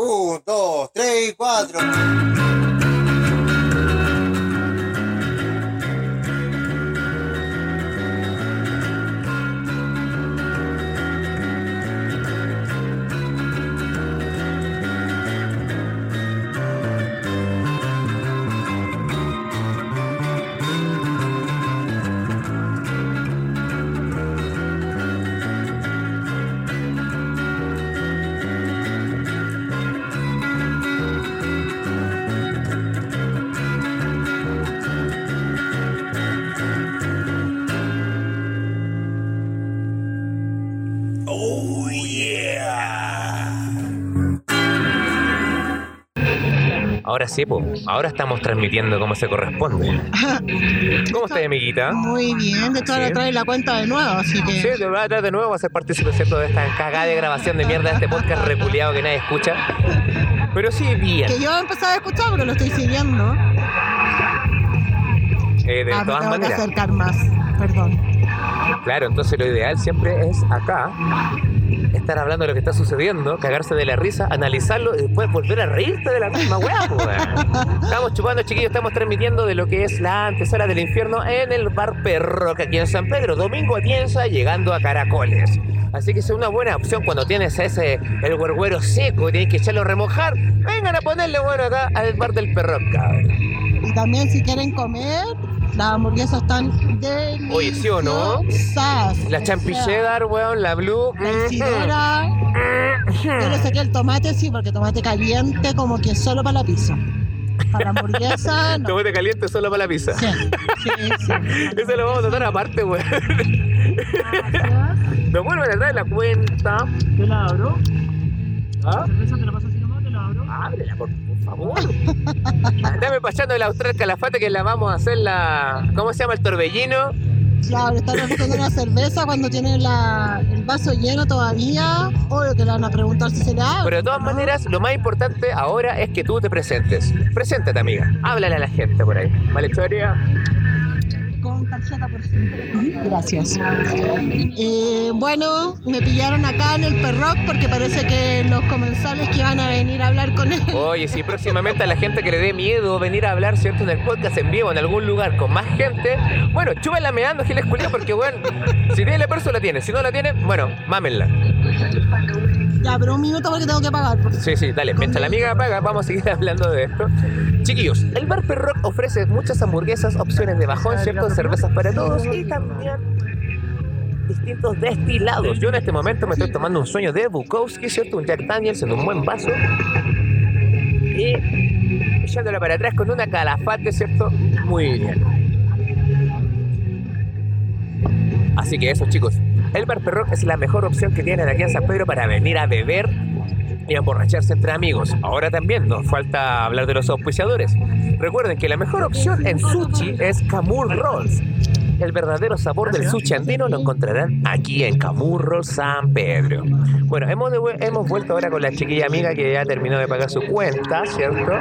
Un, dos, tres, cuatro. Ahora sí, pues. Ahora estamos transmitiendo como se corresponde. ¿Cómo estás, amiguita? Muy bien, de todas Sí. la trae la cuenta de nuevo, así que. Sí, te voy a traer de nuevo a ser partícipe ¿cierto? de esta cagada de grabación de mierda de este podcast reculeado que nadie escucha. Pero sí, bien. Que yo he empezado a escuchar, pero lo estoy siguiendo. Eh, de ah, me todas tengo que maneras. acercar más, perdón. Claro, entonces lo ideal siempre es acá estar hablando de lo que está sucediendo, cagarse de la risa, analizarlo y después volver a reírte de la misma weá. Estamos chupando, chiquillos, estamos transmitiendo de lo que es la antesala del infierno en el bar Perroca aquí en San Pedro, domingo atienza, llegando a Caracoles. Así que es una buena opción cuando tienes ese el huerguero seco y tienes que echarlo a remojar. Vengan a ponerle bueno acá al bar del Perroca. Y también si quieren comer, las hamburguesas están deliciosas. Oye, ¿sí o no? La champi cheddar, weón, la blue. La Isidora. Yo le saqué el tomate, sí, porque tomate caliente como que solo para la pizza. Para la hamburguesa, no. Tomate caliente solo para la pizza. Sí, sí, sí. Eso lo vamos a tratar aparte, weón. Nos vuelven a traer la cuenta. ¿Te la abro? ¿Ah? ¿Cerveza te la nomás? ¿Te la abro? Ábrela, por, por favor. Dame pasando el austral calafate que la vamos a hacer la. ¿Cómo se llama el torbellino? Claro, están ofreciendo una cerveza cuando tienen la, el vaso lleno todavía. Obvio que le van a preguntar si se le abre. Pero de todas ¿no? maneras, lo más importante ahora es que tú te presentes. Preséntate, amiga. Háblale a la gente por ahí. ¿Vale, Choria? Con tarjeta, por favor. Gracias. Eh, bueno, me pillaron acá en el Perroc porque parece que los comensales que iban a venir a hablar con él. Oye, si próximamente a la gente que le dé miedo venir a hablar, ¿cierto? En el podcast en vivo, en algún lugar con más gente, bueno, chúbenla meando, Giles Culia, porque, bueno, si tiene la persona la tiene, si no la tiene, bueno, mámenla. Ya, pero un minuto porque tengo que pagar. por- Sí, sí, dale. Mientras la amiga paga, vamos a seguir hablando de esto. Chiquillos, el Bar Perroc ofrece muchas hamburguesas, opciones de bajón, ¿cierto? Cervezas para todos y también distintos destilados. Yo en este momento me estoy tomando un sueño de Bukowski, ¿cierto? Un Jack Daniels en un buen vaso. Y echándola para atrás con una calafate, ¿cierto? Muy bien. Así que eso, chicos. El Bar Perroc es la mejor opción que tienen aquí en San Pedro para venir a beber y emborracharse entre amigos. Ahora también nos falta hablar de los auspiciadores. Recuerden que la mejor opción en sushi es Camur Rolls. El verdadero sabor del sushi andino lo encontrarán aquí en Camurro San Pedro. Bueno, hemos, hemos vuelto ahora con la chiquilla amiga que ya terminó de pagar su cuenta, ¿cierto?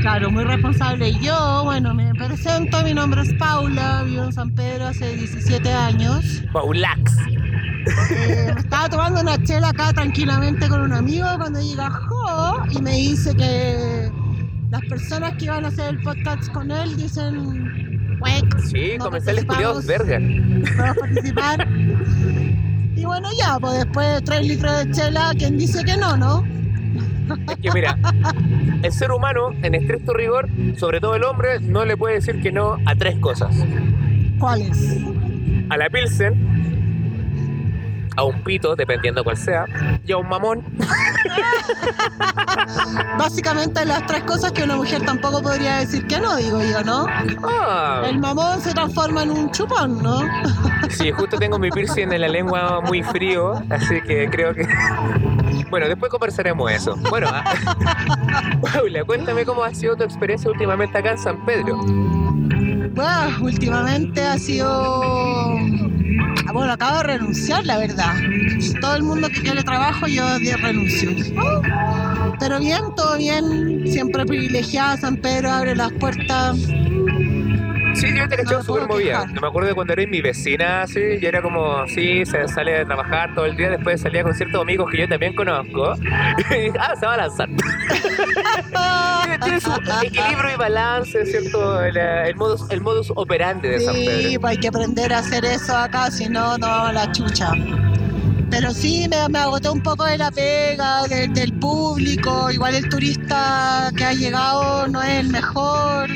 Claro, muy responsable. Yo, bueno, me presento, mi nombre es Paula, vivo en San Pedro hace 17 años. Paulax. Eh, me estaba tomando una chela acá tranquilamente con un amigo cuando llega Jo y me dice que las personas que iban a hacer el podcast con él dicen, "Huec, Sí, no comensales culiados, verga. podemos participar. Y bueno, ya, pues después de 3 litros de chela, ¿quién dice que no, no? Es que mira, el ser humano, en estricto rigor, sobre todo el hombre, no le puede decir que no a tres cosas. ¿Cuáles? A la Pilsen, a un pito, dependiendo cuál sea, y a un mamón. Básicamente las tres cosas que una mujer tampoco podría decir que no, digo yo, ¿no? Ah, El mamón se transforma en un chupón, ¿no? sí, justo tengo mi piercing en la lengua muy frío, así que creo que... Bueno, después conversaremos eso. Bueno, ah, Paula, cuéntame cómo ha sido tu experiencia últimamente acá en San Pedro. Bueno, últimamente ha sido... Ah, Bueno, acabo de renunciar, la verdad. Todo el mundo que quiere trabajo, yo renuncio. Pero bien, todo bien. Siempre privilegiada, San Pedro abre las puertas Sí, yo te cachaba súper movida. No me acuerdo de cuando eres mi vecina, así, y era como, sí, se sale de trabajar todo el día, después salía con ciertos amigos que yo también conozco. Ah, se va a lanzar. tiene, su equilibrio y balance, ¿cierto? El, el modus, el modus operandi de San Sí, Pedro. pues hay que aprender a hacer eso acá, si no, no vamos a la chucha. Pero sí, me, me agoté un poco de la pega, de- del público. Igual el turista que ha llegado no es el mejor.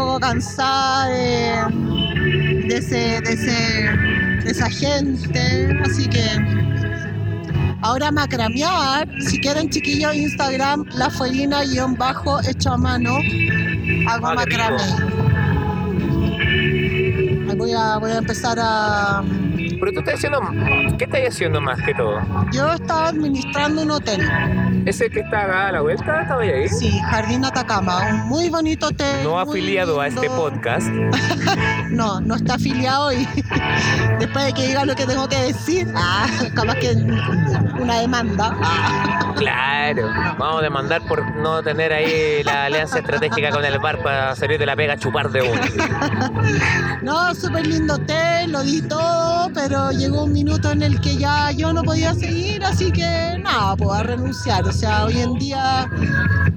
Poco cansada de, de, ese, de, ese, de esa gente. Así que ahora macramear. Si quieren, chiquillos, Instagram, la fuerina guion bajo hecho a mano. Hago Ah, macramé. Voy a, voy a empezar a... Pero tú estás haciendo, ¿qué estás haciendo más que todo? Yo estaba administrando un hotel, ¿Ese que está acá a la vuelta? ¿Estaba ahí? sí, Jardín Atacama, un muy bonito hotel. No afiliado a este podcast. No, no está afiliado y después de que diga lo que tengo que decir, ah, capaz que una demanda. Ah, Claro, vamos a demandar por no tener ahí la alianza estratégica con el bar para salir de la pega a chupar de uno. No, súper lindo hotel, lo di todo, pero llegó un minuto en el que ya yo no podía seguir, así que nada, pues a renunciar. O sea, hoy en día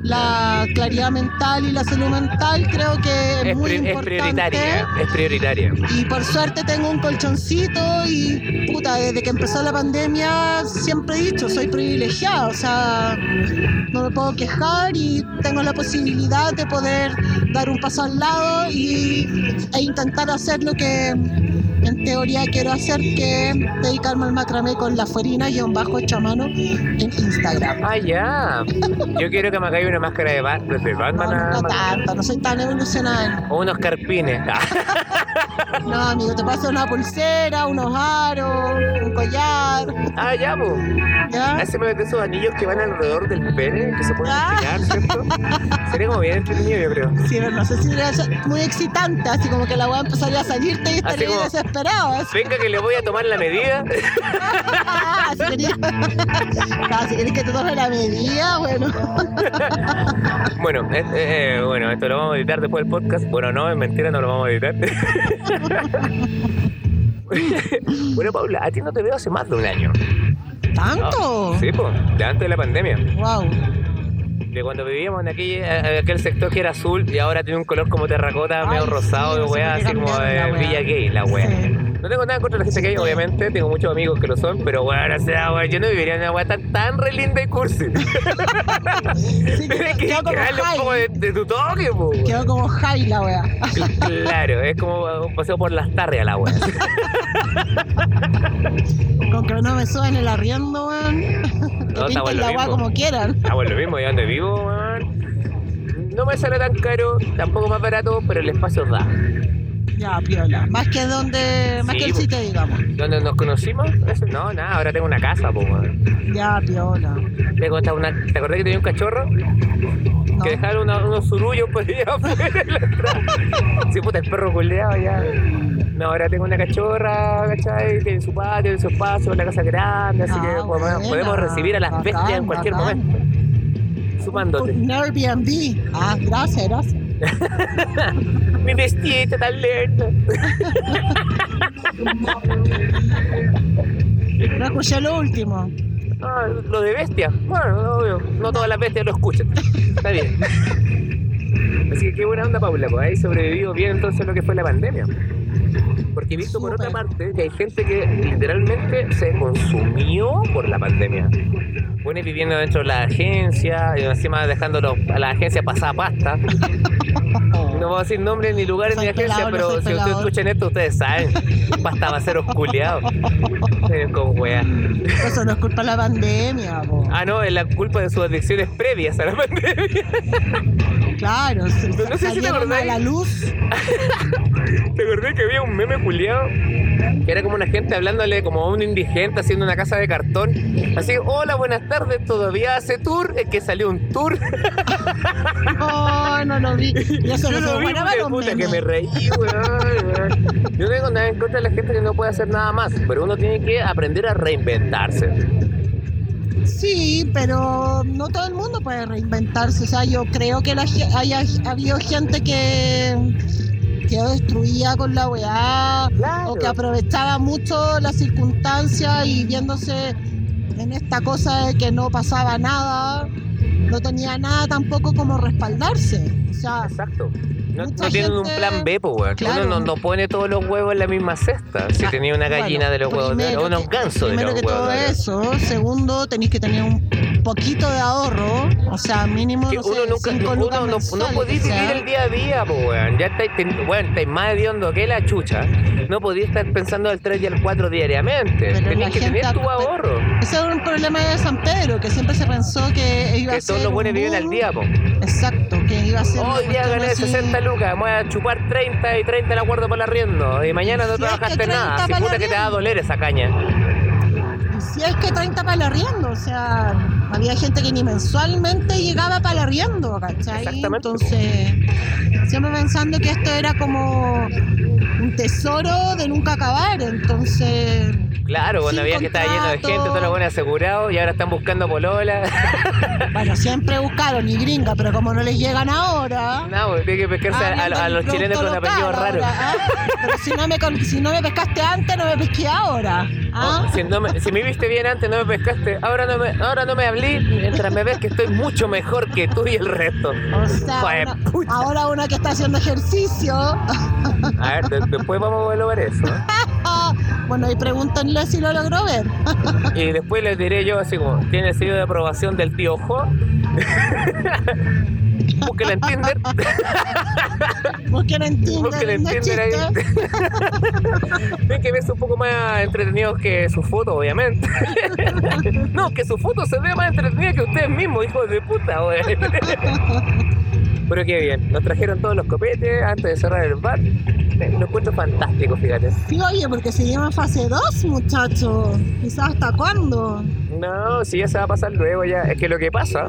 la claridad mental y la salud mental creo que es, Es, muy pri- es importante. prioritaria, es prioritaria. Y por suerte tengo un colchoncito y puta, desde que empezó la pandemia siempre he dicho, soy privilegiada, o sea, no me puedo quejar y tengo la posibilidad de poder dar un paso al lado y, e intentar hacer lo que teoría quiero hacer, que es dedicarme al macramé con la fuerina y un bajo hecho a mano en Instagram. Ah, ya. Yo quiero que me caiga una máscara de, Bat- de No, Batman. no, a- no tanto, no soy tan evolucionada. O unos carpines. No, amigo, te paso una pulsera, unos aros, un collar, Ah, ya, pues. ¿ya? Ese me de esos anillos que van alrededor del pene, que se pueden Ah. estirar, ¿cierto? Sería como bien entretenido, yo creo. Sí, pero no sé si sería muy excitante, así como que la weá empezaría a salirte y estaría como- desesperado. así. Venga que le voy a tomar la medida. Ah, si querés que te tome la medida, bueno. Bueno, eh, eh, bueno, esto lo vamos a editar después del podcast. Bueno, no, es mentira, no lo vamos a editar. bueno, Paula, a ti no te veo hace más de un año. ¿Tanto? Sí, pues, de antes de la pandemia. Wow. De cuando vivíamos en aquel, eh, aquel sector que era azul y ahora tiene un color como terracota, Ay, medio sí, rosado, de no weá, así como de. Villa Gay, la weá. Sí. No tengo nada contra la gente gay, obviamente, tengo muchos amigos que lo son, pero bueno, o sea, weá, yo no viviría en una weá tan, tan re linda y cursi. Sí, Tienes que, un poco de, tu toque, po. weá. Quedó como high la wea. Claro, es como un paseo por las tardes la weá. Con que no me suben el arriendo, weón. Que No, pinten bueno la weá como quieran. Ah, bueno, lo mismo, yo donde vivo, weón. No me sale tan caro, tampoco más barato, pero el espacio da. Ya, piola. Más que donde. Más Sí, que el sitio, digamos. ¿Dónde nos conocimos? No, nada, ahora tengo una casa, po. Ya, piola. Tengo hasta una... ¿Te acordás que tenía un cachorro? No. Que dejaron una- unos surullos por allá afuera la. Sí, puta, el perro culeado ya. No, ahora tengo una cachorra, ¿cachai? Tiene su patio, tiene su espacio, una casa grande, así Ah, que podemos, buena. podemos recibir a las Bacán, bestias en cualquier bacán. momento. Sumándote. Un Airbnb. Ah, gracias, gracias. Mi vestidita tan lenta. No escuché lo último. Ah, lo de bestia. Bueno, obvio. No todas las bestias lo escuchan. Está bien. Así que qué buena onda, Paula. Pues ahí sobrevivió bien entonces lo que fue la pandemia. Porque he visto por otra parte que hay gente que literalmente se consumió por la pandemia. Bueno, y viviendo dentro de la agencia, y encima dejándolo a la agencia pasada pasta. No voy a decir nombres ni lugares Soy ni agencias, no pero si ustedes escuchan esto, ustedes saben. Pasta va a ser osculeado. Con wea. Eso no es culpa de la pandemia, po. Ah, no, es la culpa de sus adicciones previas a la pandemia. Claro, se, No sé si te salieron a acordáis. la luz. ¿Te acordás que había un meme culiado? Que era como una gente hablándole como a un indigente haciendo una casa de cartón. Así, hola, buenas tardes, ¿todavía hace tour? Es que salió un tour. No, no lo vi. Y eso Yo no lo vi, de puta, que me reí, weón, weón. Yo no tengo nada en contra de la gente que no puede hacer nada más, pero uno tiene que aprender a reinventarse. Sí, pero no todo el mundo puede reinventarse. O sea, yo creo que la, haya habido gente que, quedó destruida con la weá, Claro. o que aprovechaba mucho las circunstancias y viéndose en esta cosa de que no pasaba nada, no tenía nada tampoco como respaldarse. O sea, Exacto. No, no tienen un gente- plan B, pues, weón. Claro. Uno no, no pone todos los huevos en la misma cesta. Si Ah, tenía una gallina bueno, de los huevos de oro, unos que- gansos de Primero los que huevos todo de oro. eso, segundo, tenéis que tener un poquito de ahorro, o sea, mínimo, Que no sé, uno nunca, cinco uno lucas no, no mensuales, podís o sea, vivir el día a día, pues, weón. Ya estáis, ten- weón, estáis más hediondo que la chucha. No podías estar pensando al 3 y al 4 diariamente. Tenías que gente tener tu ahorro. Ese era un problema de San Pedro, que siempre se pensó que iba a Que ser. todos los un buenos viven al día, po. Exacto, que iba a ser. Hoy día gané así- 60 lucas, voy a chupar 30 y 30 el acuerdo por el arriendo. Y mañana no Si trabajaste 30 nada. Si para puta que te va a doler esa caña. Y Si es que 30 para el arriendo, o sea, había gente que ni mensualmente llegaba para el arriendo, ¿cachai? Exactamente, Entonces, siempre pensando que esto era como un tesoro de nunca acabar, entonces. Claro, cuando había que estaba lleno de gente, todos los buenos asegurados y ahora están buscando polola. Bueno, siempre buscaron y gringa, pero como no les llegan ahora. no, pues, tiene que pescarse a, los chilenos con apellidos raros. ¿ah? Pero si no, me, si no me pescaste antes, no me pesqué ahora. ¿ah? Oh, si, no me, si me viste bien antes, no me pescaste. Ahora no me, ahora no me hablé mientras me ves que estoy mucho mejor que tú y el resto. O sea, Joder, una- ahora una que está haciendo ejercicio. A ver, de- después vamos a ver eso. bueno, y pregúntenle si lo logró ver. Y después les diré yo así como, ¿tiene el sello de aprobación del tío Jo? Búsquenla en Tinder. Busquen en Tinder. En Tinder ahí. que ves un poco más entretenidos que sus fotos, obviamente. no, que sus fotos se ve más entretenida que ustedes mismos, hijos de puta, güey. Pero qué bien, nos trajeron todos los copetes antes de cerrar el bar. Eh, Lo encuentro fantástico, fíjate. Sí, oye, porque se llama fase 2, muchachos. Quizás hasta cuándo. No, si ya se va a pasar luego ya. Es que lo que pasa,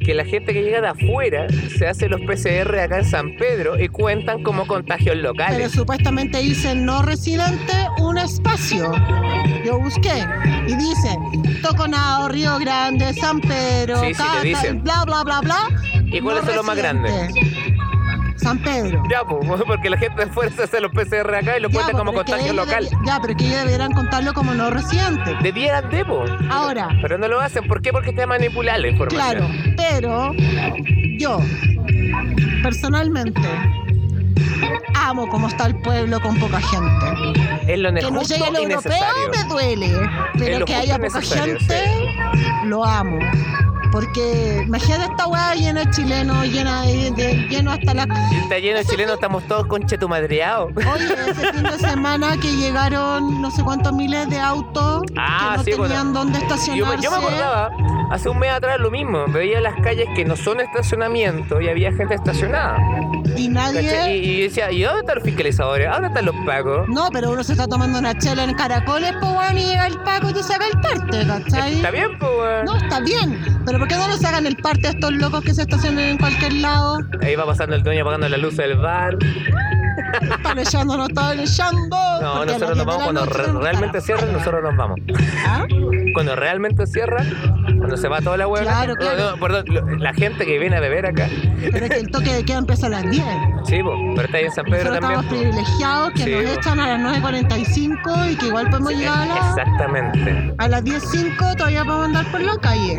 que la gente que llega de afuera se hace los PCR acá en San Pedro y cuentan como contagios Pero locales. supuestamente dice no residente, un espacio. Yo busqué y dice Toconao, Río Grande, San Pedro, Sí, sí, te Cata, dicen. bla, bla, bla, bla. ¿Y cuáles no son los más grandes? San Pedro. Ya, pues, porque la gente de afuera se hace los PCR acá y lo pues, como contagio local. Ya, pero que ellos deberían contarlo como no residente. Debieran de, po. Ahora, Pero no lo hacen. ¿Por qué? Porque está manipulada la información. claro, pero yo, personalmente, amo cómo está el pueblo con poca gente. Es lo Que no llegue el y europeo me duele, pero lo que haya poca necesario, gente, lo amo. Porque imagínate esta weá llena de chilenos, llena de, de- lleno hasta la... Está lleno de chilenos, estamos todos conchetumadreados. Oye, ese fin de semana que llegaron no sé cuántos miles de autos Ah, que no sí, bueno. tenían dónde estacionarse. yo me acordaba, hace un mes atrás lo mismo, veía las calles que no son estacionamiento y había gente estacionada. Y nadie... Y, y decía, ¿y dónde están los fiscalizadores? ¿Dónde están los pagos? No, pero uno se está tomando una chela en caracoles, pues y llega el Paco y te saca el parte, ¿cachai? Está bien, pues. No, está bien, pero ¿por qué no nos hagan el parte a estos locos que se estacionan en cualquier lado? Ahí va pasando el dueño apagando la luz del bar. Están echando, no están echando. No, nosotros nos las 10 de vamos cuando re- realmente estar cierren, nosotros nos vamos. ¿Ah? Cuando realmente cierra, cuando se va toda la hueá. Claro, claro. No, no, perdón, la gente que viene a beber acá. Pero es que el toque de queda empieza a las 10. Sí, po, pero está ahí en San Pedro Nosotros también. estamos privilegiados que Sí, nos po. echan a las 9.45 y que igual podemos Sí, llegar a, la- Exactamente. a las 10.05, todavía podemos andar por la calle.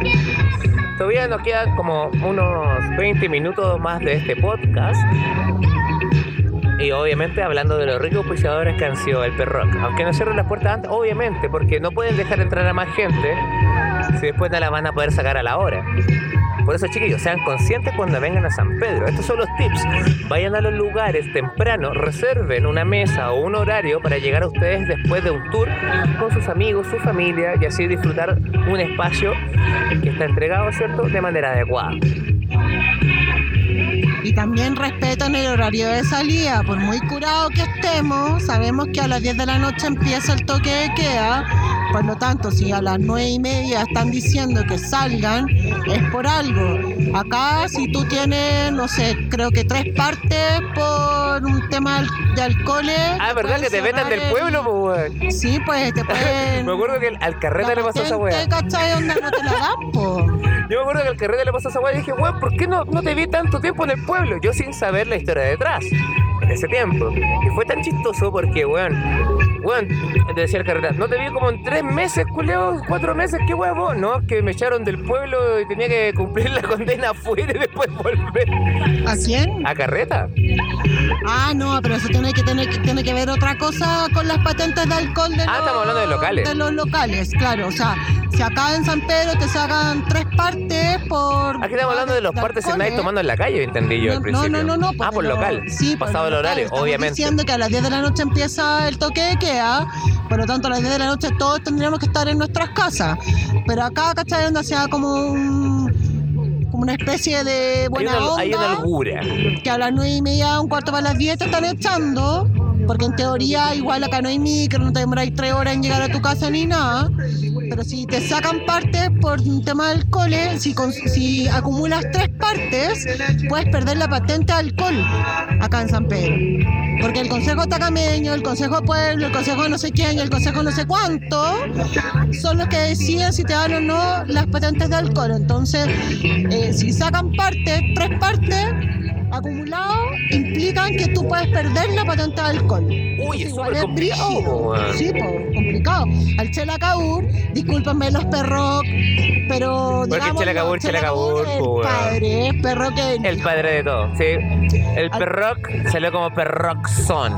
Todavía nos quedan como unos 20 minutos más de este podcast. Y obviamente hablando de los ricos auspiciadores que han sido el Perrock. Aunque no cierren las puertas antes, obviamente, porque no pueden dejar entrar a más gente si después no la van a poder sacar a la hora. Por eso, chiquillos, sean conscientes cuando vengan a San Pedro. Estos son los tips. Vayan a los lugares temprano, reserven una mesa o un horario para llegar a ustedes después de un tour con sus amigos, su familia y así disfrutar un espacio que está entregado, ¿cierto?, de manera adecuada. Y también respetan el horario de salida. Por muy curado que estemos, sabemos que a las 10 de la noche empieza el toque de queda. Por lo tanto, si a las 9 y media están diciendo que salgan, es por algo. Acá, si tú tienes, no sé, creo que tres partes por un tema de alcoholes. Ah, ¿verdad que te vetan del pueblo, pues? Sí, pues te pueden. Me acuerdo que al carrete le pasó esa weá. ¿Cachai? Onda no te la dan, po. Yo me acuerdo que al carrete le pasó esa weá y dije, weón, ¿por qué no, no te vi tanto tiempo en el pueblo? Yo sin saber la historia detrás, en ese tiempo. Y fue tan chistoso porque, weón, te decía el no te vi como en tres meses, culeo, cuatro meses, qué huevo, no, que me echaron del pueblo y tenía que cumplir la condena afuera y después volver ¿A quién? a carreta. Ah, no, pero eso tiene que tener que tiene que ver otra cosa con las patentes de alcohol de Ah, los, estamos hablando de locales. de los locales, claro. O sea, si acá en San Pedro te sacan tres partes por. Aquí estamos hablando de los partes en nadie tomando en la calle, entendí yo al No, principio. No, no, no, no. Ah, por local. Sí, por Pasado el local. horario, Estamos obviamente. diciendo que a las 10 de la noche empieza el toque de queda. Por lo tanto, a las 10 de la noche todos tendríamos que estar en nuestras casas. Pero acá, ¿cachai? Donde sea como un. como una especie de Hay buena una, onda hay una que a las 9 y media, un cuarto para las 10 te están echando, porque en teoría igual acá no hay micro, no te demoráis 3 horas en llegar a tu casa ni nada, pero si te sacan partes por un tema de alcohol, eh, si, si acumulas tres partes, puedes perder la patente de alcohol acá en San Pedro. Porque el Consejo Tacameño, el Consejo Pueblo, el Consejo no sé quién el Consejo no sé cuánto son los que deciden si te dan o no las patentes de alcohol. Entonces, eh, si sacan partes, tres partes acumulados, implican que tú puedes perder la patente de alcohol. Uy, es súper complicado. Sí, pues, complicado. Al Chela Caur, discúlpenme los perros, pero. Porque Chela Cabur, Chela Cabur, es el padre, es perro que. El padre de todo, sí. El Al- perroc salió como perroxón.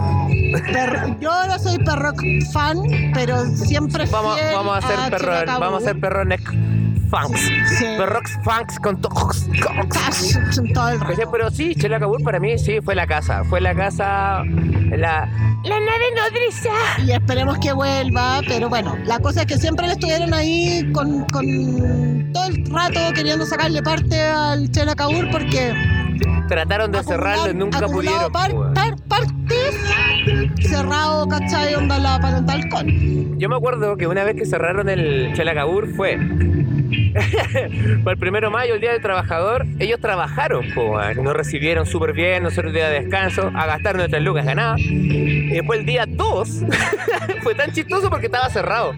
perro- yo no soy perro fan, pero siempre Vamos, vamos a hacer Chela perro, vamos a hacer perroneck funks. Sí. Perrox funks con tox. Todo el rato. Pero sí, Chela Cabur para mí sí fue la casa. Fue la casa. La, la nave nodriza. y esperemos que vuelva, pero bueno, la cosa es que siempre le estuvieron ahí con, con todo el rato queriendo sacarle parte al Chela Cabur porque Trataron de cerrarlo y nunca pudieron. par- weón. par- partes cerrado, ¿cachai? Onda la patente de alcohol. Yo me acuerdo que una vez que cerraron el Chelacabur fue. Por el primero de mayo, el Día del Trabajador, ellos trabajaron, po, nos recibieron súper bien, nosotros día de descanso, a gastar nuestras lucas ganadas. Y después el día 2 fue tan chistoso porque estaba cerrado.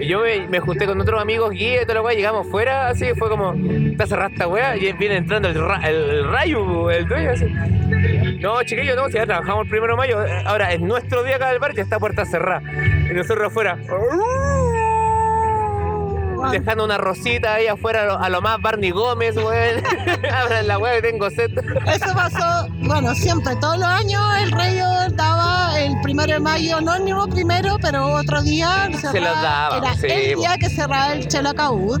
Y yo me, junté con otros amigos guía y todo lo cual, llegamos fuera, así fue como, está cerrada esta weá, y viene entrando el, ra- el rayo, el dueño, así. No, chiquillos, no, si ya trabajamos el primero de mayo. eh, Ahora, es nuestro día acá del bar, ya está puerta cerrada. Y nosotros afuera. Dejando una rosita ahí afuera a lo, a lo más Barney Gómez, weón. Abran la weá que tengo sed. Eso pasó, bueno, siempre, todos los años el rey daba el primero de mayo, no el mismo primero, pero otro día cerraba- los daba, Era sí, el día que cerraba el Chelacaúd.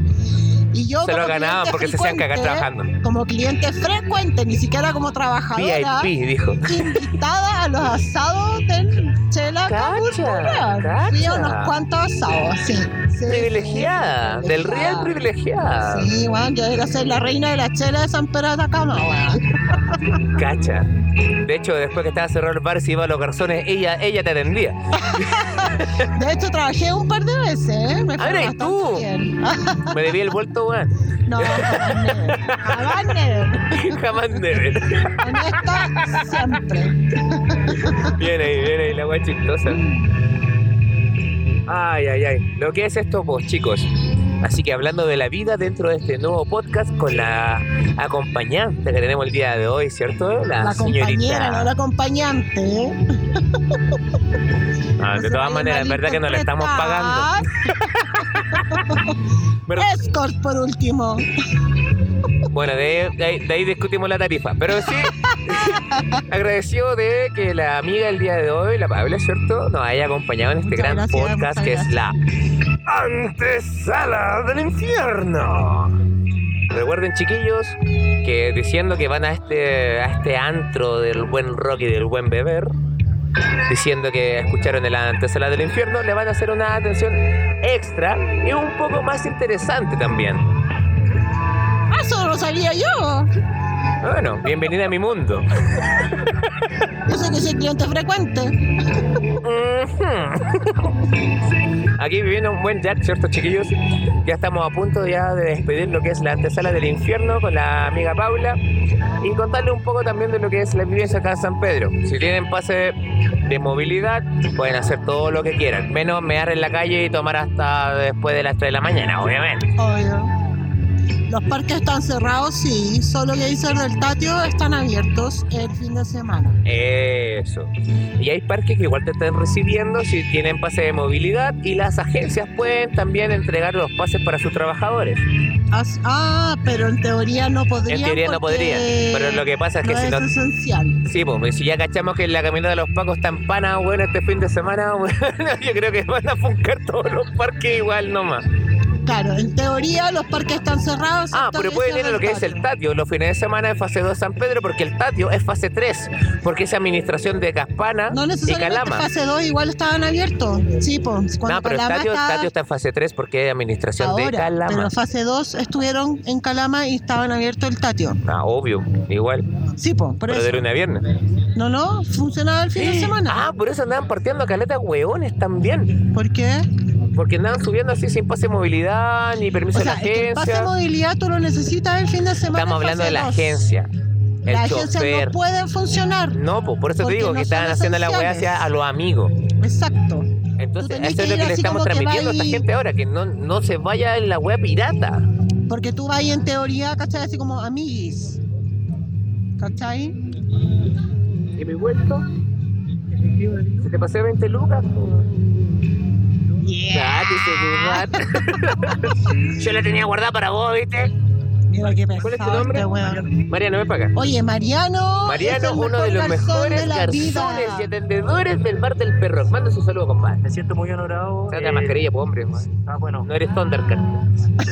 Y yo Se lo ganaban porque se hacían cagar trabajando. Como cliente frecuente, ni siquiera como trabajadora. VIP, dijo. invitada a los asados del Chela Cacha. Fui a unos cuantos asados, sí. sí, Privilegiada, sí, del real privilegiada. Sí, weón, yo era ser la reina de la chela de San Pedro de Atacama, weón. Cacha. De hecho, después que estaba cerrado el bar, se iba a los garzones, ella, ella te atendía. De hecho, trabajé un par de veces, ¿eh? Me fue tú. bien. Me debía el vuelto, weón. No, jamás never. Jamás never. Jamás never. Honesta, siempre. Viene ahí, viene ahí la weá chistosa. Ay, ay, ay. Lo que es esto, pues, chicos. Así que hablando de la vida dentro de este nuevo podcast con la acompañante que tenemos el día de hoy, ¿cierto? La, La compañera, no la acompañante, ¿eh? Ah, No de todas maneras, es verdad que no le estamos pagando. Pero- Escort por último. Bueno, de, de ahí, de ahí discutimos la tarifa. Pero sí, agradecido de que la amiga el día de hoy, la Paula, ¿cierto? Nos haya acompañado en este Muchas gran gracias, podcast que es la Antesala del Infierno. Recuerden, chiquillos, que diciendo que van a este, a este antro del buen rock y del buen beber, diciendo que escucharon el antesala del infierno, le van a hacer una atención extra y un poco más interesante también. Ah, Eso no lo sabía yo. Bueno, bienvenida a mi mundo. Yo sé que soy cliente frecuente. Aquí viviendo un buen Jack, ¿cierto, chiquillos? Ya estamos a punto ya de despedir lo que es la antesala del infierno con la amiga Paula y contarle un poco también de lo que es la vivencia acá en San Pedro. Si tienen pase de movilidad, pueden hacer todo lo que quieran, menos mear en la calle y tomar hasta después de las 3 de la mañana, obviamente. Obvio. Los parques están cerrados, sí. Solo que Geyser del Tatio están abiertos el fin de semana. Eso. Y hay parques que igual te están recibiendo si tienen pase de movilidad y las agencias pueden también entregar los pases para sus trabajadores. As- Ah, pero en teoría no podrían. En teoría no podrían. Pero lo que pasa es que no si es no. esencial. Sí, pues si ya cachamos que la caminata de los pacos está en pana, bueno, este fin de semana, bueno, yo creo que van a funcar todos los parques igual nomás. Claro, en teoría los parques están cerrados. Ah, pero puede Geyser venir lo que es el Tatio. Los fines de semana es fase 2 San Pedro, porque el Tatio es fase 3, porque es administración de Caspana No y necesariamente Calama. fase 2 igual estaban abiertos. Sí, pues. Cuando No, pero el Tatio, estaba- Tatio está en fase 3 porque es administración de Calama. pero fase 2 estuvieron en Calama y estaban abiertos el Tatio. Ah, obvio, igual. Sí, pues, por Pero eso. de lunes a viernes. No, no, funcionaba el fin de semana. Ah, por eso andaban partiendo caletas hueones también. ¿Por qué? Porque andaban subiendo así sin pase de movilidad ni permiso O sea, de que el pase de agencia. movilidad tú lo necesitas el fin de semana. Estamos hablando de la dos. agencia. El Las agencias no pueden funcionar. No, pues por eso te digo no que estaban haciendo la weá hacia a los amigos. Exacto. Entonces, eso es lo que le estamos transmitiendo a esta gente ahora, que no, no se vaya en la web pirata. Porque tú vas en teoría, ¿cachai? Así como amiguis. ¿Cachai? Y mi vuelto. Se te pasé 20 lucas. Ya, dice tu Yo la tenía guardada para vos, ¿viste? Mira qué ¿Cuál es tu nombre? este weón. Mariano, ven para acá. Oye, Mariano. es Mariano, el uno de los mejores de garzones y atendedores del bar del perro. Manda su saludo, compadre. Me siento muy honorado. Saca eh, la mascarilla, pues, hombre. Ah, bueno. No eres Thundercat.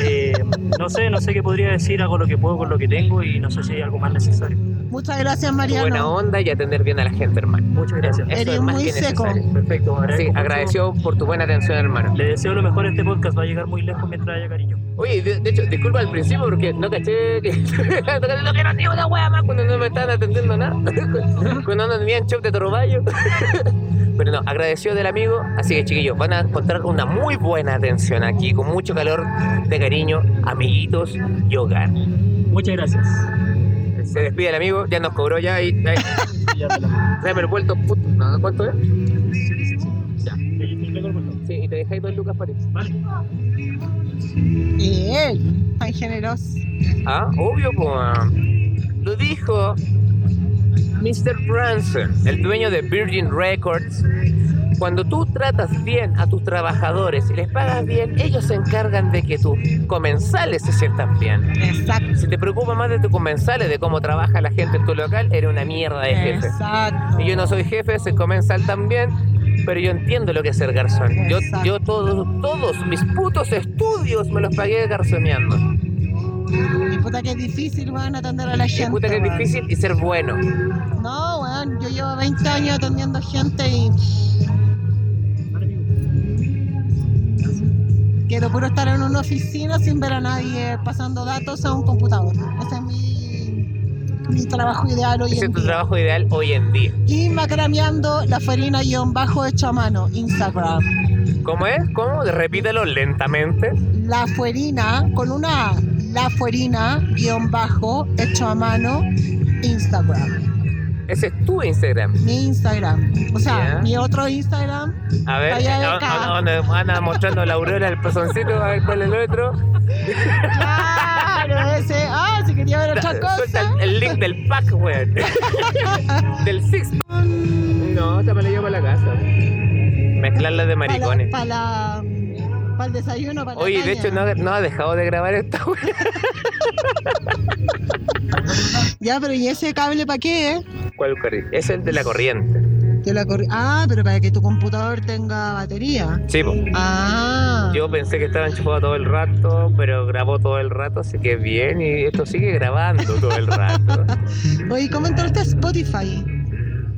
eh, no sé, no sé qué podría decir. Hago lo que puedo con lo que tengo y no sé si hay algo más necesario. Muchas gracias, Buena Mariano. onda y atender bien a la gente, hermano. Muchas gracias. Eso Eres es más muy que seco. necesario. Perfecto. Sí, mucho. agradecido por tu buena atención, hermano. Le deseo lo mejor a este podcast. Va a llegar muy lejos mientras haya cariño. Oye, de, de hecho, disculpa al principio porque no caché que no quiero ni una wea más cuando no me estaban atendiendo nada. cuando no tenían shock de Toroballo. Pero no, agradecido del amigo. Así que chiquillos, van a encontrar una muy buena atención aquí, con mucho calor de cariño, amiguitos y hogar. Muchas gracias. Se despide el amigo, ya nos cobró ya y. Ya te la- Tráeme el vuelto, puto. No, ¿Cuánto es? Ya. Sí, y te dejáis dos lucas para ti. Vale. Y él, tan generoso. Ah, obvio, pues. Lo dijo Mr. Branson, el dueño de Virgin Records. Cuando tú tratas bien a tus trabajadores y les pagas bien, ellos se encargan de que tus comensales se sientan bien. Exacto. Si te preocupa más de tus comensales, de cómo trabaja la gente en tu local, eres una mierda de jefe. Exacto. Y yo no soy jefe, soy comensal también, pero yo entiendo lo que es ser garzón. Yo, yo todos, todos mis putos estudios me los pagué garzoneando. Y puta que es difícil, weón, atender a la Y gente. puta que es difícil y ser bueno. No, weón, yo llevo 20 años atendiendo gente y quiero puro estar en una oficina sin ver a nadie pasando datos a un computador. Ese es mi, mi trabajo ideal hoy Ese en es tu día. trabajo ideal hoy en día. Y macrameando la farina guion bajo hecho a mano, Instagram. ¿Cómo es? ¿Cómo? Repítelo lentamente. La fuerina con una A, la fuerina guion bajo hecho a mano, Instagram. Ese es tu Instagram. Mi Instagram. O sea, mi otro Instagram. A ver, Vaya de a- acá. a- donde anda mostrando la aurora el pezoncito, a ver cuál es el otro. Claro, ese. Ah, si quería ver otra Suelta cosa. el, el link del pack, weón. del six. No, esta me la llevo a la casa. Mezclarla de maricones. Para la, para el desayuno, para Oye, la de hecho, no, no ha dejado de grabar esta weón. Ya, pero ¿y ese cable para qué, eh? ¿Cuál corriente? Es el de la corriente. De la corri- ah, pero para que tu computador tenga batería. Sí, po. Ah. Yo pensé que estaba enchufado todo el rato, pero grabó todo el rato, así que bien, y esto sigue grabando todo el rato. Oye, ¿cómo entraste a Spotify?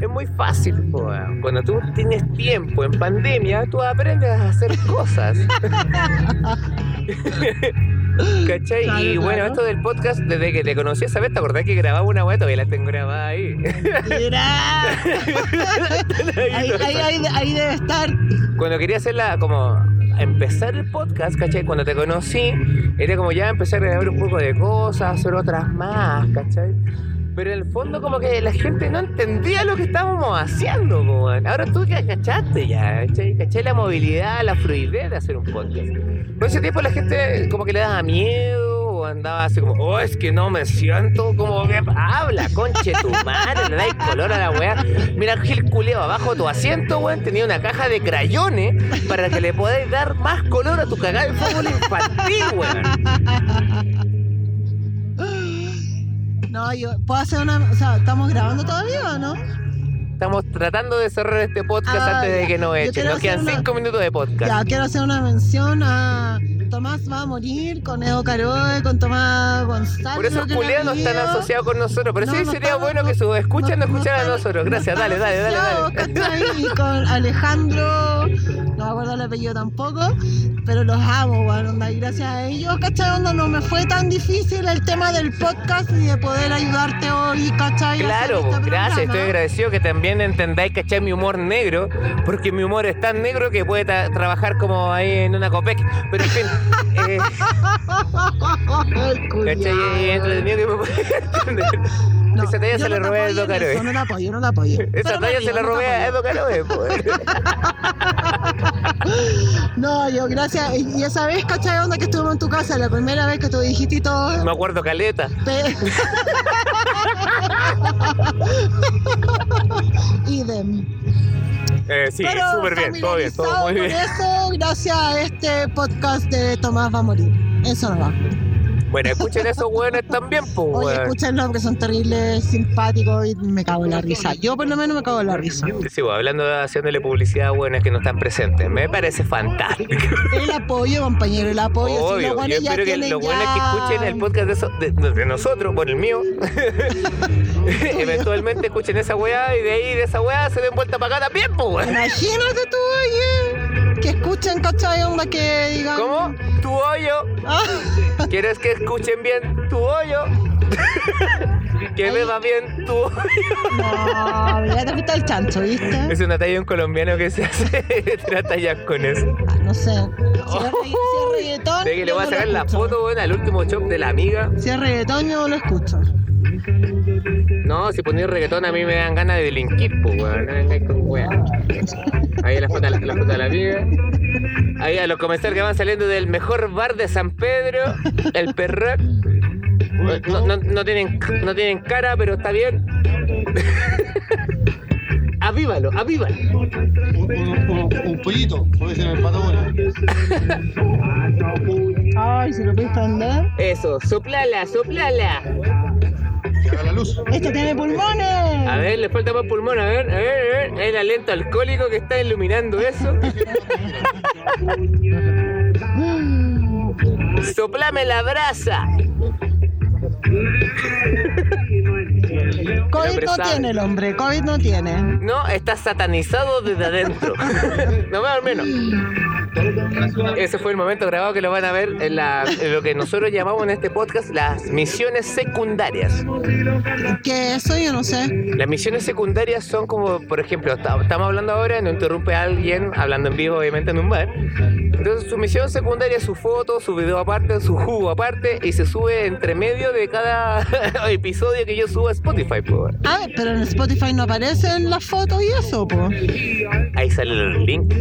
Es muy fácil, po, cuando tú tienes tiempo en pandemia, tú aprendes a hacer cosas. ¿Cachai? Claro, y bueno, claro. esto del podcast, desde que te conocí esa vez, ¿te acordás que grababa una weá? Todavía la tengo grabada ahí. Mira. ahí, ahí, ahí, ahí debe estar. Cuando quería hacerla como empezar el podcast, ¿cachai? Cuando te conocí, era como ya empezar a grabar un poco de cosas, hacer otras más, ¿cachai? Pero en el fondo como que la gente no entendía lo que estábamos haciendo, weón. Ahora tú ya cachaste ya. ¿Cachai? La movilidad, la fluidez de hacer un podcast. Por ese tiempo la gente como que le daba miedo pues andaba así como, oh, es que no me siento como que habla, conche tu madre, le dais color a la weá. Mira, Gil Culeo, abajo de tu asiento, weón, tenía una caja de crayones para que le podáis dar más color a tu cagada de fútbol infantil, weón. No, yo puedo hacer una. O sea, ¿estamos grabando todavía o no? Estamos tratando de cerrar este podcast Ah, antes de ya. que nos echen. Nos quedan una- cinco minutos de podcast. Ya, quiero hacer una mención a Tomás va a morir con Edo Caroe, con Tomás González. Por eso culiados no están asociados con nosotros. Pero No, sí no sería estamos- bueno que sus escuchas no, escucharan a nosotros. Gracias, dale, dale, dale, dale. Y con Alejandro, me acuerdo el apellido tampoco, pero los amo, bueno, y gracias a ellos, ¿cachai? Onda, no me fue tan difícil el tema del podcast y de poder ayudarte hoy, ¿cachai? Claro, este gracias, estoy agradecido que también entendáis, ¿cachai? Mi humor negro, porque mi humor es tan negro que puede trabajar como ahí en una copec. Pero en fin, eh. ¿cachai? Es entretenido que me puede entender. No, Esa talla se la robé a Edo Caroe. eso, No la apoyo, no la apoyo. Esa talla se la robé a. Edo Caroe, pues. No, yo gracias. Y esa vez, ¿cachai? Onda que estuvimos en tu casa, la primera vez que tú dijiste y todo. Me acuerdo caleta. pe- Idem. Eh, sí, súper bien, todo bien, todo muy bien. con eso, gracias a este podcast de Tomás va a morir. Eso no va. Bueno, escuchen esos hueones también, pues, Oye, weón. escúchenlo porque son terribles, simpáticos y me cago en la risa. Yo por lo menos me cago en la risa. Sí, pues, hablando de haciéndole publicidad a hueones que no están presentes. Me parece fantástico. El apoyo, compañero, el apoyo. si los Obvio, yo espero que los que ya- escuchen el podcast de, eso- de- de nosotros, bueno, el mío, eventualmente escuchen esa weá y de ahí de esa weá se den vuelta para acá también, pues, weón. Imagínate tú, oye, que escuchen, ¿cachai? Onda que digan. ¿Cómo? Tu hoyo. Ah, ¿Quieres que escuchen bien tu hoyo? que beba bien tu hoyo. no, ya te fuiste al chancho, ¿viste? Es una talla de un colombiano que se hace tira tallas con eso. Ah, no sé. Si es, regga- si es reggaetón. De que le yo voy a no lo sacar la escucho. foto, weón, al último shop de la amiga. Si es reggaetón, yo no lo escucho. No, si ponía reggaetón a mí me dan ganas de delinquir, pues, weón. No vengáis con weón. Ahí la foto, la, la foto de la amiga. Ahí a los comerciales que van saliendo del mejor bar de San Pedro, el Perroc. No, no, no tienen, no tienen cara, pero está bien. avívalo, avívalo. Un, un- un- un pollito, puede ser en el Patagonia. Ay, si lo puedes andar. Eso, soplala, soplala. La luz. Este tiene pulmones. A ver, le falta más pulmón, a ver, a ver, a ver. El aliento alcohólico que está iluminando eso. Soplame la brasa. COVID no tiene el hombre, COVID no tiene. No, está satanizado desde adentro. no más o menos. Ese fue el momento grabado que lo van a ver en, la- en lo que nosotros llamamos en este podcast las misiones secundarias. Que eso yo no sé. Las misiones secundarias son como, por ejemplo, esta- estamos hablando ahora, no interrumpe a alguien hablando en vivo, obviamente en un bar. Entonces su misión secundaria es su foto, su video aparte, su jugo aparte y se sube entre medio de cada episodio que yo subo a Spotify. pues. Ah, pero en Spotify no aparecen las fotos y eso, pues. Ahí sale el link.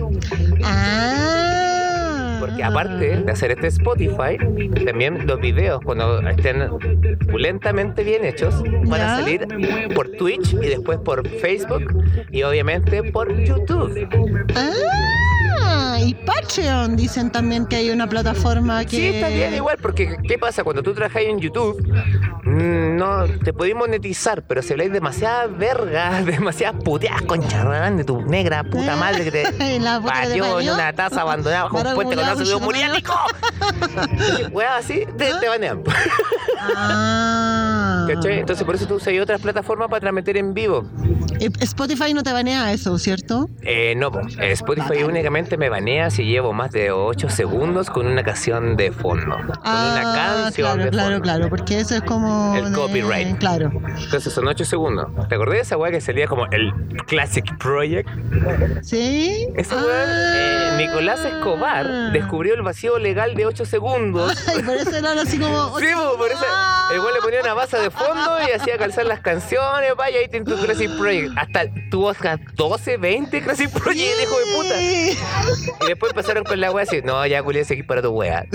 Ah. Porque aparte de hacer este Spotify, también los videos, cuando estén pulentamente bien hechos, van Ya. a salir por Twitch y después por Facebook y obviamente por YouTube. Ah, y Patreon dicen también que hay una plataforma que. Sí, está bien igual, porque ¿qué pasa? Cuando tú trabajas en YouTube, mm, no te podéis monetizar, pero si habláis demasiadas vergas, demasiadas puteadas concha weón, de tu negra puta madre que te parió en una taza abandonada bajo un puente con culiao, ácido muriático. Weón, así te, te banean. Ah. ¿Cachai? Entonces por eso tú usas otras plataformas para transmitir en vivo. Eh, Spotify no te banea eso, ¿cierto? Eh, no. Eh, Spotify únicamente me banea si llevo más de 8 segundos con una canción de fondo. Con una canción Ah, claro, de claro, fondo. claro, porque eso es como. El de- copyright. Claro. Entonces son 8 segundos. ¿Te acordás de esa weá que salía como el Classic Project? ¿Sí? Ese weón, eh, Ah. Nicolás Escobar descubrió el vacío legal de 8 segundos. Ay, por eso eran así como. Sí, po, por eso weón le ponía una base de fondo y hacía calzar las canciones, vaya, ahí tiene tu Classic Project. hasta tuvo hasta 12, 20 Crazy Project, hijo de puta. Y después empezaron con la wea así, no, ya culié, seguí para tu wea.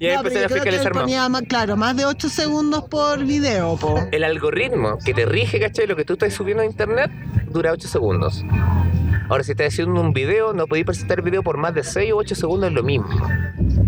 y ahí No, empezaron a fiscalizar más. ponía más, claro, más de 8 segundos por video, po. El algoritmo que te rige, ¿cachai? Lo que tú estás subiendo a internet dura 8 segundos. Ahora, si estás haciendo un video, no podéis presentar el video por más de 6 o 8 segundos, es lo mismo.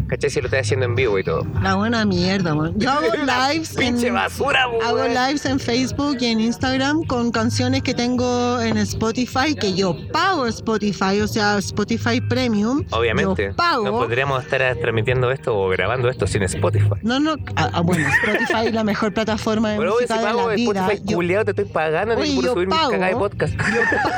¿Cachai? Si lo estás haciendo en vivo y todo. La buena mierda, man. Yo hago lives Pinche en, basura, po, Hago lives en Facebook y en Instagram con canciones que tengo en Spotify, que yo pago Spotify, o sea, Spotify Premium. Obviamente. Yo pago. No podríamos estar transmitiendo esto o grabando esto sin Spotify. No, no, ah, ah, bueno, Spotify es la mejor plataforma de Pero hoy si música de pago la vida. Spotify culiado, te estoy pagando Oye, por yo subir mis pago. cagadas de podcast.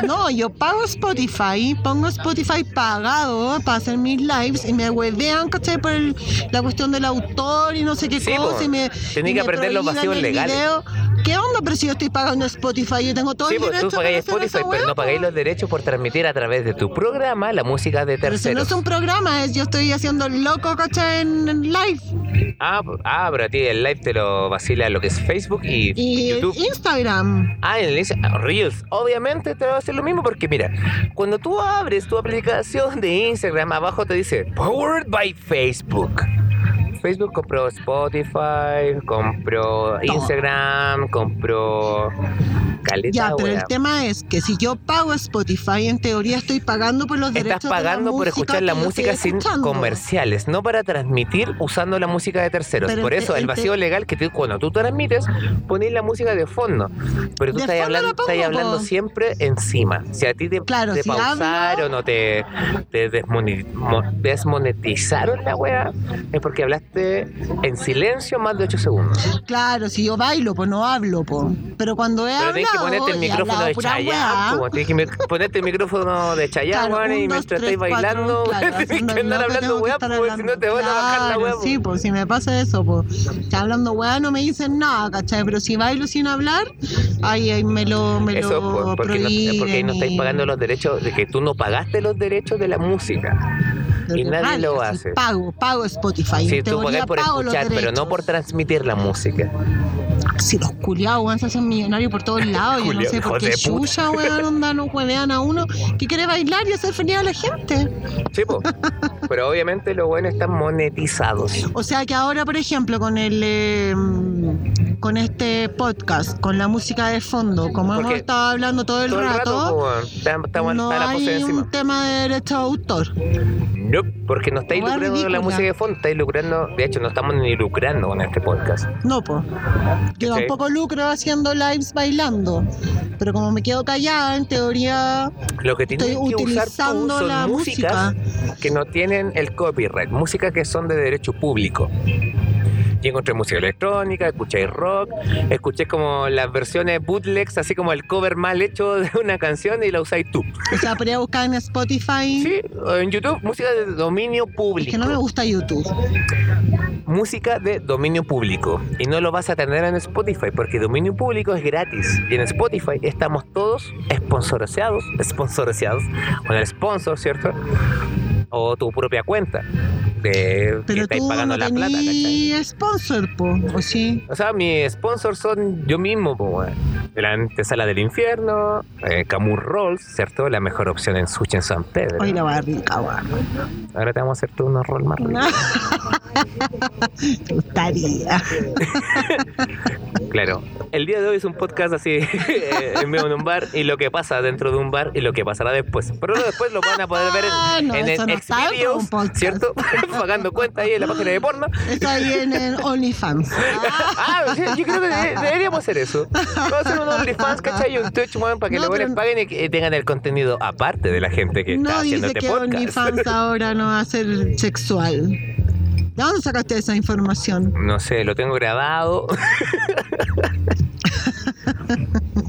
no, yo pago Spotify, pongo Spotify pagado para hacer mis lives y me huevean, ¿cachai? Por el- la cuestión del autor y no sé qué Sí, cosa. po. y me, Tenés y que aprender los vacíos legales. video. ¿Qué onda? Pero si yo estoy pagando Spotify, yo tengo todo Sí, el pues derecho tú para pagáis Spotify, pero no pagáis los derechos por transmitir a través de tu programa la música de Pero si no terceros. es un programa, es yo estoy haciendo loco, ¿cachai? En, en live. ah, ah, pero a ti el live te lo vacila lo que es Facebook y, Y YouTube. Instagram. Ah, en el Insta- ah, Reels. Obviamente te va a hacer lo mismo porque mira, cuando tú abres tu aplicación de Instagram, abajo te dice Powered by Facebook. Facebook compró Spotify, compró Instagram, compró caleta, Ya, pero wea. el tema es que si yo pago Spotify, en teoría estoy pagando por los derechos Estás pagando de la por música escuchar la música sin escuchando. comerciales, no para transmitir usando la música de terceros. Pero por eso el vacío legal que tú, cuando tú transmites, pones la música de fondo. Pero tú De estás hablando, pongo, estás hablando po. siempre encima. Si a ti te, Claro, te si pausaron o te, te desmonetizaron la wea, es porque hablaste en silencio más de 8 segundos. Claro, si yo bailo, pues no hablo, pues. Pero cuando he Pero que ponerte el micrófono de Chayanne, como tienes que ponerte el micrófono de Chayanne, y mientras estáis bailando, tienes que andar hablando weá, si no te van a bajar la weá. Sí, pues. si me pasa eso, pues. Hablando weá no me dicen nada, ¿cachai? Pero si bailo sin hablar, ahí, ahí me lo, me Eso lo porque, no, porque ahí no estáis pagando los derechos, de que tú no pagaste los derechos de la música. y nadie radio, lo sí, hace. Pago, pago Spotify. En tú pagas por escuchar, pero no por transmitir la música. Si los culiados, weón, se hacen millonarios por todos lados. Yo no sé por qué chucha, weón, onda, no huevean a uno que quiere bailar y hacer feliz a la gente. Sí, po. pero obviamente los buenos están monetizados. O sea que ahora, por ejemplo, con el eh, con este podcast, con la música de fondo, como hemos estado hablando todo el Todo el rato, no hay encima. un tema de derecho de autor. No, porque no estáis lucrando con la música de fondo, estáis lucrando, de hecho no estamos ni lucrando con este podcast. No, pues. Yo ¿Cachai? tampoco lucro haciendo lives bailando. Pero como me quedo callada, en teoría Lo que tienes estoy que utilizando la música. que no tienen el copyright, músicas que son de derecho público. Y encontré música electrónica, escuché rock, escuché como las versiones bootlegs, así como el cover mal hecho de una canción y la usáis tú. O sea, podría buscar en Spotify. Sí, en YouTube, música de dominio Es público. que no me gusta YouTube. Música de dominio público. Y no lo vas a tener en Spotify porque dominio público es gratis. Y en Spotify estamos todos sponsorizados, sponsorizados con el sponsor, ¿cierto? O tu propia cuenta de que Pero estáis tú pagando no la plata, ¿cachai? sponsor, po, ¿o sí? O sea, mis sponsors son yo mismo, po. De la antesala del infierno, eh, Camur Rolls, ¿cierto? La mejor opción en sushi en San Pedro. Hoy la va rica. Ahora te vamos a hacer tú unos rolls más ricos. Me gustaría. Claro. El día de hoy es un podcast así, eh, en vivo en un bar, y lo que pasa dentro de un bar y lo que pasará después. Pero después lo van a poder ver Ah, en, no, en, en no de Xvideos. ¿cierto? Pagando cuenta ahí en la página de porno. Está ahí en el OnlyFans. Ah, yo creo que de- deberíamos hacer eso. Vamos a hacer un OnlyFans, ¿cachai? Y un Twitch, weón, para que No, los buenos paguen y que tengan el contenido aparte de la gente que está no haciendo dice este que podcast. OnlyFans ahora no va a ser sexual. ¿De dónde sacaste esa información? No sé, lo tengo grabado.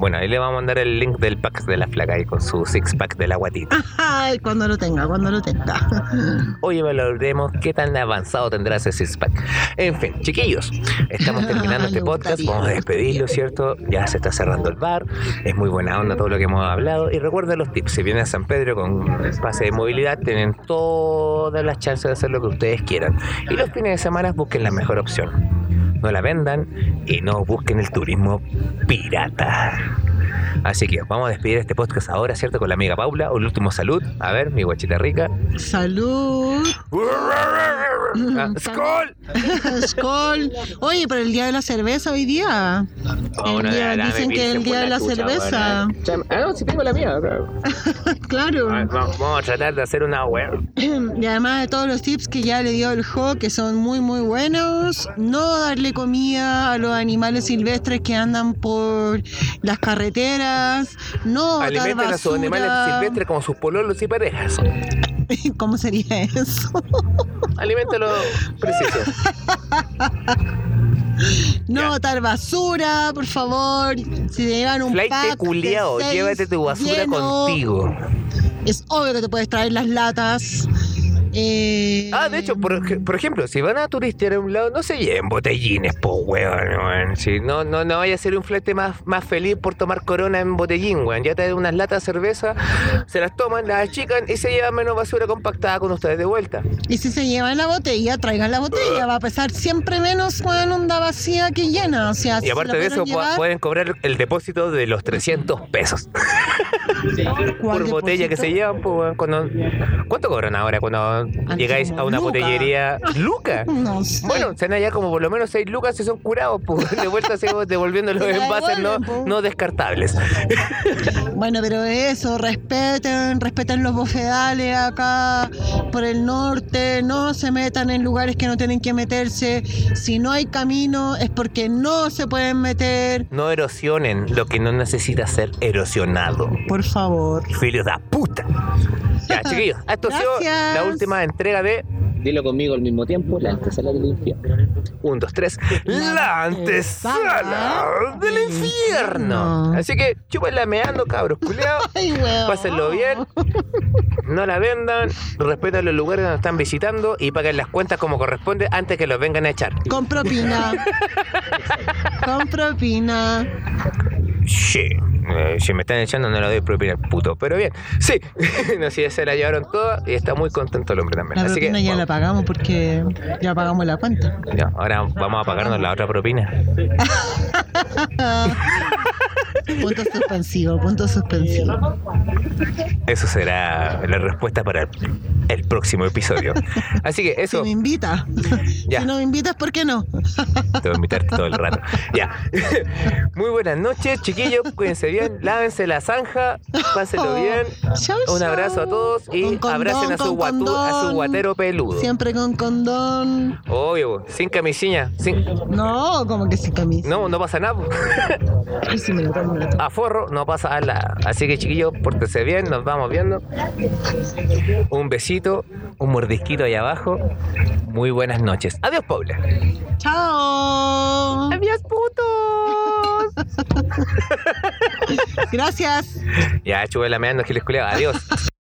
bueno, ahí le vamos a mandar el link del pack de la flaca ahí con su six pack de la guatita. Ay, cuando lo tenga, cuando lo tenga. Hoy valoraremos qué tan avanzado tendrá ese six pack. En fin, chiquillos, estamos terminando este podcast. gustaría. Vamos a despedirlo, ¿cierto? Ya se está cerrando el bar. Es muy buena onda todo lo que hemos hablado. Y recuerden los tips. Si vienen a San Pedro con pase de movilidad, tienen todas las chances de hacer lo que ustedes quieran. Y los fines de semana busquen la mejor opción. No la vendan y no busquen el turismo pirata. Así que vamos a despedir este podcast ahora, ¿cierto? Con la amiga Paula. Un último salud. A ver, mi guachita rica. Salud. Ah, ¡Skol! Skol. Oye, pero el día de la cerveza hoy día. El dicen que pisen el día de la cerveza. eh. Ah, no, si tengo la mía. claro. Claro. A ver, Vamos vamos a tratar de hacer una web. Y además de todos los tips que ya le dio el Jo, que son muy muy buenos, no darle comida a los animales silvestres que andan por las carreteras, no botar Alimenten a sus animales silvestres como sus pololos y parejas. ¿Cómo sería eso? Aliméntalo preciso. No Ya. botar basura, por favor. Si te llevan un Flight pack culiao, llévate tu basura lleno, contigo. Es obvio que te puedes traer las latas. Eh, Ah, de hecho, por, ej- por ejemplo, si van a turistear a un lado, no se lleven botellines, po, weón, weón. Si no, no, no vaya a ser un flete más, más feliz por tomar corona en botellín, weón. Ya traen unas latas de cerveza, se las toman, las achican y se llevan menos basura compactada con ustedes de vuelta. Y si se llevan la botella, traigan la botella. Va a pesar siempre menos con onda vacía que llena. O sea, Y aparte de eso, llevar, pueden cobrar el depósito de los 300 pesos ¿cuál por botella que se llevan, weón. Cuando- ¿Cuánto cobran ahora cuando llegáis a una Luca. botillería? ¿Luca? No sé. Bueno, se allá como por lo menos 6 lucas si son curados, pues de vuelta seguimos devolviendo los envases no, no descartables. Bueno, pero eso, respeten, respeten los bofedales acá por el norte, no se metan en lugares que no tienen que meterse. Si no hay camino es porque no se pueden meter. No erosionen lo que no necesita ser erosionado. Por favor. Filhos de puta. Ya, chiquillos, esto ha sido la última entrega de Dilo conmigo al mismo tiempo, la antesala del infierno. 1, 2, 3, la La antesala del infierno. Así que chúpenla meando, cabros weón. Pásenlo bien, no la vendan, respeten los lugares donde están visitando y paguen las cuentas como corresponde antes que los vengan a echar. Con propina. Con propina. Sí, eh, si me están echando no le doy propina al puto. Pero bien, sí, sé, se la llevaron todas y está muy contento el hombre también. La Así que propina ya la pagamos porque ya pagamos la cuenta. ahora vamos a pagarnos la otra propina. punto suspensivo, punto suspensivo. Eso será la respuesta para el, próximo episodio. Así que Si eso, me invita. Ya. Si no me invitas, ¿por qué no? te voy a invitarte todo el rato. Ya. Muy buenas noches, chiquillos. Cuídense bien, lávense la zanja, pásenlo bien. Chau, Un abrazo a todos y condón, abracen a su, con guatu- a su guatero peludo. Siempre con condón. Obvio, sin camisilla, sin... No, como que sin camisa. No, no pasa nada. Ay, sí, me lo A forro no pasa nada. Así que chiquillos, pórtense bien, nos vamos viendo. Un besito, un mordisquito ahí abajo. Muy buenas noches. Adiós, Paula. Chao. Adiós, putos. Gracias. Ya, chuve la meando, Giles Culeado. Adiós.